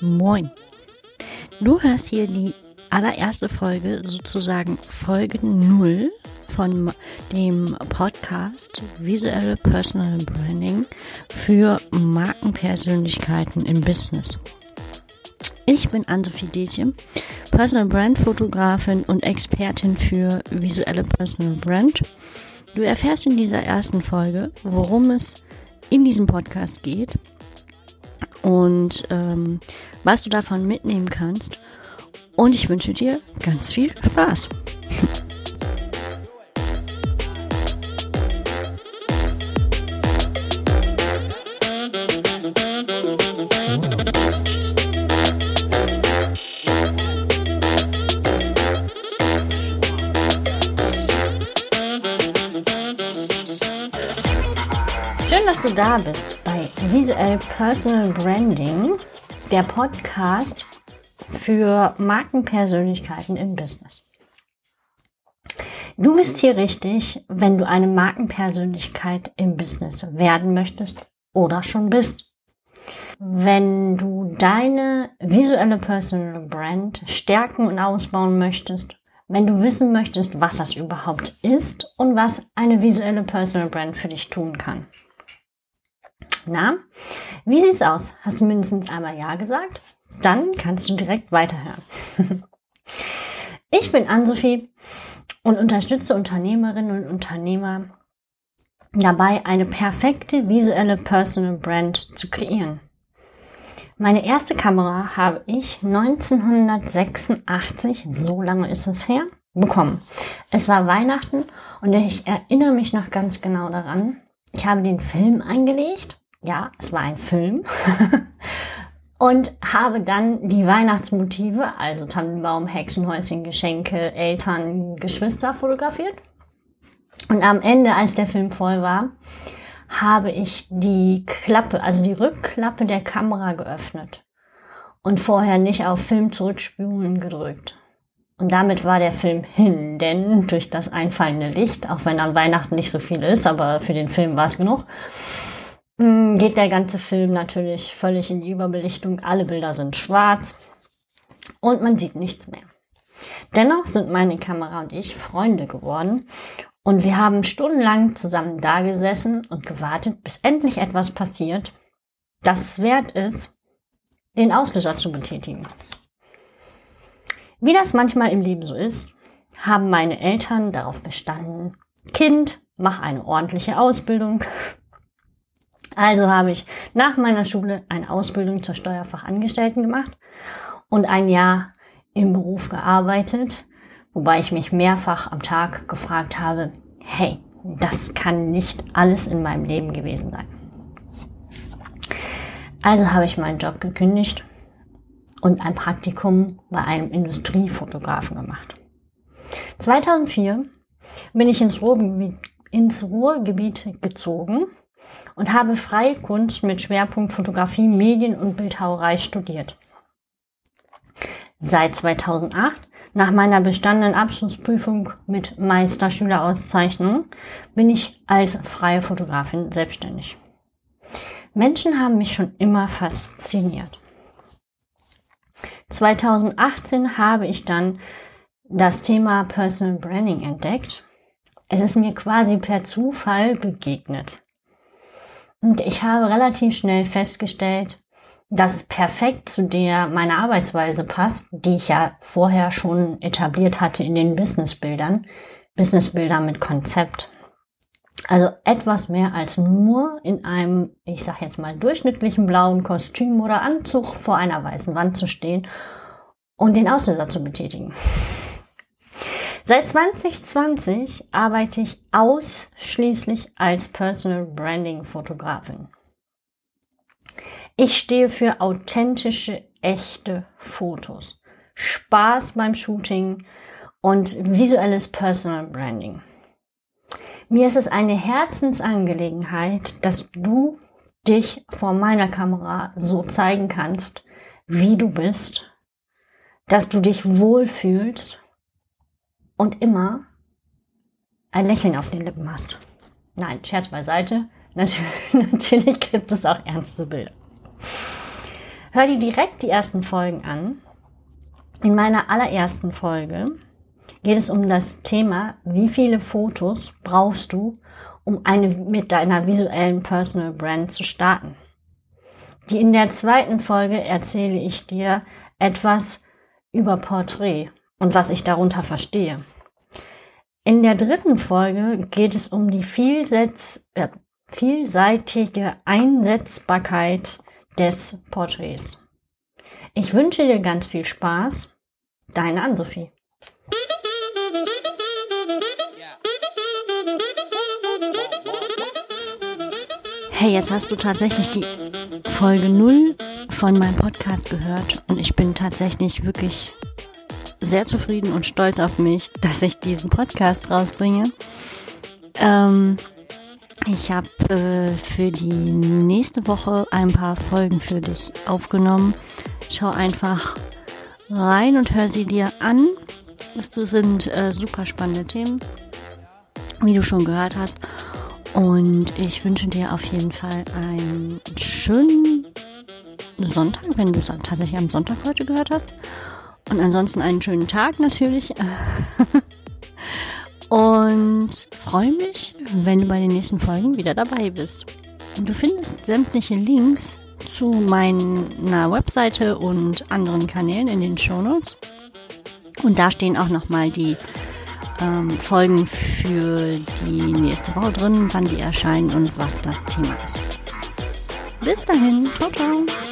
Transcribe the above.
Moin. Du hörst hier die allererste Folge, sozusagen Folge 0 von dem Podcast Visuelle Personal Branding für Markenpersönlichkeiten im Business. Ich bin Anne-Sophie Detje, Personal Brand Fotografin und Expertin für visuelle Personal Brand. Du erfährst in dieser ersten Folge, worum es in diesem Podcast geht und ähm, was du davon mitnehmen kannst. Und ich wünsche dir ganz viel Spaß. Dass du da bist bei Visuell Personal Branding, der Podcast für Markenpersönlichkeiten im Business. Du bist hier richtig, wenn du eine Markenpersönlichkeit im Business werden möchtest oder schon bist. Wenn du deine visuelle Personal Brand stärken und ausbauen möchtest wenn du wissen möchtest, was das überhaupt ist und was eine visuelle Personal Brand für dich tun kann. Na, wie sieht's aus? Hast du mindestens einmal Ja gesagt? Dann kannst du direkt weiterhören. ich bin Ann-Sophie und unterstütze Unternehmerinnen und Unternehmer dabei, eine perfekte visuelle Personal Brand zu kreieren. Meine erste Kamera habe ich 1986, so lange ist es her, bekommen. Es war Weihnachten und ich erinnere mich noch ganz genau daran. Ich habe den Film eingelegt. Ja, es war ein Film. und habe dann die Weihnachtsmotive, also Tannenbaum, Hexenhäuschen, Geschenke, Eltern, Geschwister fotografiert. Und am Ende, als der Film voll war, habe ich die Klappe, also die Rückklappe der Kamera geöffnet und vorher nicht auf Film zurückspulen gedrückt. Und damit war der Film hin, denn durch das einfallende Licht, auch wenn an Weihnachten nicht so viel ist, aber für den Film war es genug, geht der ganze Film natürlich völlig in die Überbelichtung. Alle Bilder sind schwarz und man sieht nichts mehr. Dennoch sind meine Kamera und ich Freunde geworden und wir haben stundenlang zusammen dagesessen und gewartet, bis endlich etwas passiert, das es wert ist, den Auslöser zu betätigen. Wie das manchmal im Leben so ist, haben meine Eltern darauf bestanden, Kind, mach eine ordentliche Ausbildung. Also habe ich nach meiner Schule eine Ausbildung zur Steuerfachangestellten gemacht und ein Jahr im Beruf gearbeitet, wobei ich mich mehrfach am Tag gefragt habe, hey, das kann nicht alles in meinem Leben gewesen sein. Also habe ich meinen Job gekündigt und ein Praktikum bei einem Industriefotografen gemacht. 2004 bin ich ins Ruhrgebiet, ins Ruhrgebiet gezogen und habe freie Kunst mit Schwerpunkt Fotografie, Medien und Bildhauerei studiert. Seit 2008 nach meiner bestandenen Abschlussprüfung mit Meisterschülerauszeichnung bin ich als freie Fotografin selbstständig. Menschen haben mich schon immer fasziniert. 2018 habe ich dann das Thema Personal Branding entdeckt. Es ist mir quasi per Zufall begegnet. Und ich habe relativ schnell festgestellt, das perfekt zu der meiner Arbeitsweise passt, die ich ja vorher schon etabliert hatte in den Businessbildern. Businessbilder mit Konzept. Also etwas mehr als nur in einem, ich sag jetzt mal, durchschnittlichen blauen Kostüm oder Anzug vor einer weißen Wand zu stehen und den Auslöser zu betätigen. Seit 2020 arbeite ich ausschließlich als Personal Branding Fotografin. Ich stehe für authentische, echte Fotos, Spaß beim Shooting und visuelles Personal Branding. Mir ist es eine Herzensangelegenheit, dass du dich vor meiner Kamera so zeigen kannst, wie du bist, dass du dich wohlfühlst und immer ein Lächeln auf den Lippen hast. Nein, Scherz beiseite. Natürlich gibt es auch ernste Bilder. Hör dir direkt die ersten Folgen an. In meiner allerersten Folge geht es um das Thema, wie viele Fotos brauchst du, um eine mit deiner visuellen Personal Brand zu starten. Die in der zweiten Folge erzähle ich dir etwas über Porträt und was ich darunter verstehe. In der dritten Folge geht es um die äh, vielseitige Einsetzbarkeit des Porträts. Ich wünsche dir ganz viel Spaß. Deine Ann-Sophie. Hey, jetzt hast du tatsächlich die Folge 0 von meinem Podcast gehört und ich bin tatsächlich wirklich sehr zufrieden und stolz auf mich, dass ich diesen Podcast rausbringe. Ähm, ich habe äh, für die nächste Woche ein paar Folgen für dich aufgenommen. Schau einfach rein und hör sie dir an. Das sind äh, super spannende Themen, wie du schon gehört hast. Und ich wünsche dir auf jeden Fall einen schönen Sonntag, wenn du es tatsächlich am Sonntag heute gehört hast. Und ansonsten einen schönen Tag natürlich. Und freue mich, wenn du bei den nächsten Folgen wieder dabei bist. Und du findest sämtliche Links zu meiner Webseite und anderen Kanälen in den Shownotes. Und da stehen auch nochmal die ähm, Folgen für die nächste Woche drin, wann die erscheinen und was das Thema ist. Bis dahin, ciao, ciao.